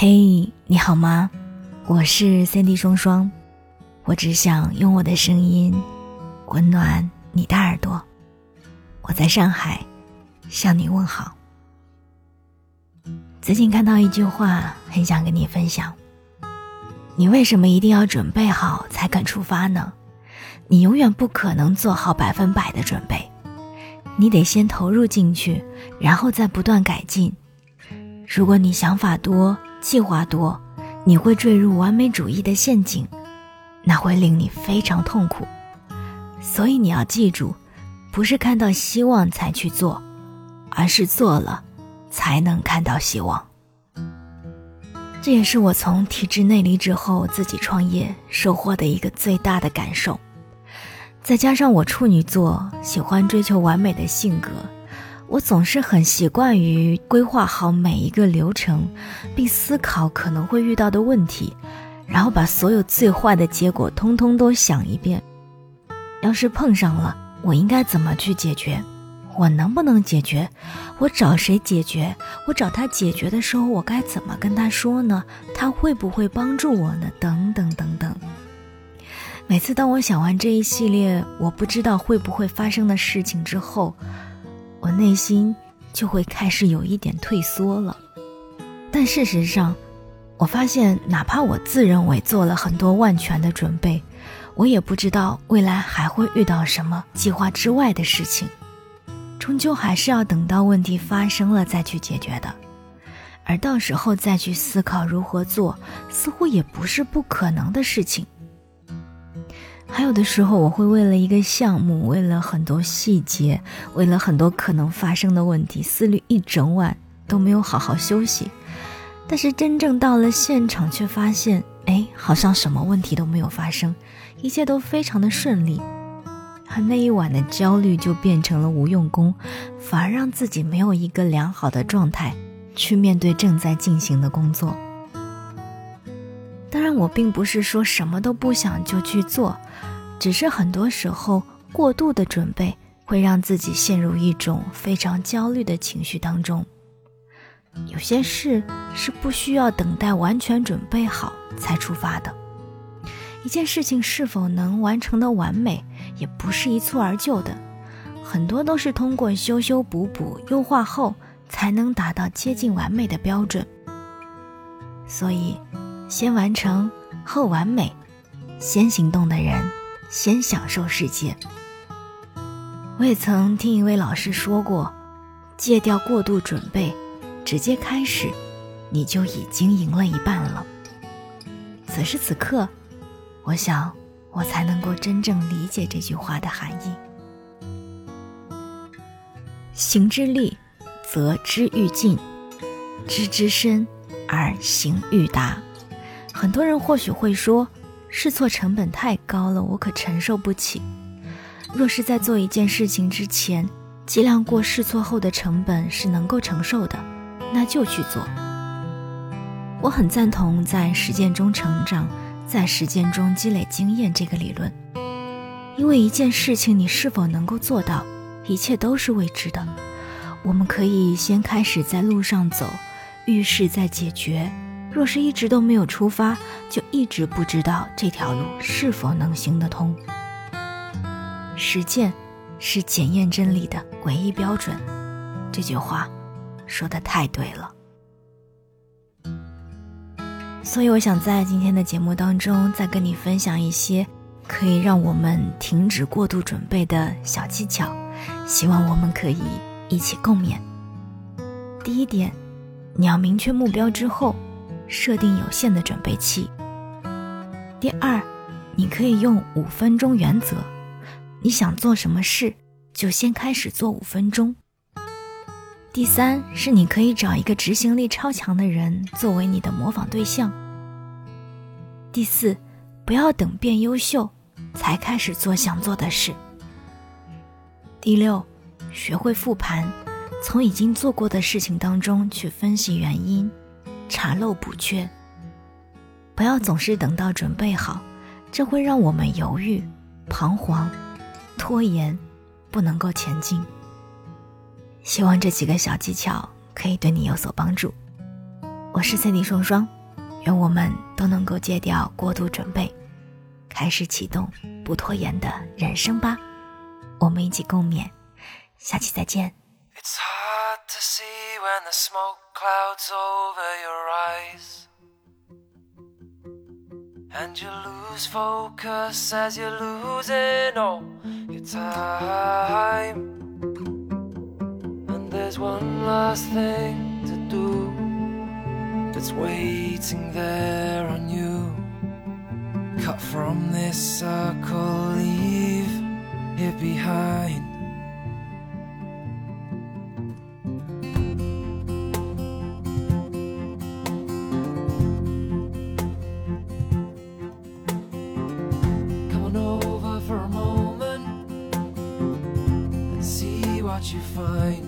嘿，你好吗？我是三 D 双双，我只想用我的声音温暖你的耳朵。我在上海向你问好。最近看到一句话，很想跟你分享：你为什么一定要准备好才肯出发呢？你永远不可能做好百分百的准备，你得先投入进去，然后再不断改进。如果你想法多，计划多，你会坠入完美主义的陷阱，那会令你非常痛苦。所以你要记住，不是看到希望才去做，而是做了，才能看到希望。这也是我从体制内离职后自己创业收获的一个最大的感受。再加上我处女座，喜欢追求完美的性格。我总是很习惯于规划好每一个流程，并思考可能会遇到的问题，然后把所有最坏的结果通通都想一遍。要是碰上了，我应该怎么去解决？我能不能解决？我找谁解决？我找他解决的时候，我该怎么跟他说呢？他会不会帮助我呢？等等等等。每次当我想完这一系列我不知道会不会发生的事情之后，我内心就会开始有一点退缩了，但事实上，我发现哪怕我自认为做了很多万全的准备，我也不知道未来还会遇到什么计划之外的事情，终究还是要等到问题发生了再去解决的，而到时候再去思考如何做，似乎也不是不可能的事情。还有的时候，我会为了一个项目，为了很多细节，为了很多可能发生的问题，思虑一整晚都没有好好休息。但是真正到了现场，却发现，哎，好像什么问题都没有发生，一切都非常的顺利。而那一晚的焦虑就变成了无用功，反而让自己没有一个良好的状态去面对正在进行的工作。当然，我并不是说什么都不想就去做，只是很多时候过度的准备会让自己陷入一种非常焦虑的情绪当中。有些事是不需要等待完全准备好才出发的，一件事情是否能完成的完美，也不是一蹴而就的，很多都是通过修修补补、优化后才能达到接近完美的标准。所以。先完成后完美，先行动的人先享受世界。我也曾听一位老师说过，戒掉过度准备，直接开始，你就已经赢了一半了。此时此刻，我想我才能够真正理解这句话的含义。行之利，则知愈尽；知之深，而行愈达。很多人或许会说，试错成本太高了，我可承受不起。若是在做一件事情之前，计量过试错后的成本是能够承受的，那就去做。我很赞同在实践中成长，在实践中积累经验这个理论，因为一件事情你是否能够做到，一切都是未知的。我们可以先开始在路上走，遇事再解决。若是一直都没有出发，就一直不知道这条路是否能行得通。实践是检验真理的唯一标准，这句话说的太对了。所以我想在今天的节目当中，再跟你分享一些可以让我们停止过度准备的小技巧，希望我们可以一起共勉。第一点，你要明确目标之后。设定有限的准备期。第二，你可以用五分钟原则，你想做什么事，就先开始做五分钟。第三是你可以找一个执行力超强的人作为你的模仿对象。第四，不要等变优秀才开始做想做的事。第六，学会复盘，从已经做过的事情当中去分析原因。查漏补缺。不要总是等到准备好这会让我们犹豫彷徨拖延不能够前进。希望这几个小技巧可以对你有所帮助。我是 cindy 双双愿我们都能够戒掉过度准备开始启动不拖延的人生吧。我们一起共勉下期再见。It's hard to see and the smoke clouds over your eyes. And you lose focus as you're losing all your time. And there's one last thing to do that's waiting there on you. Cut from this circle, leave it behind. you find?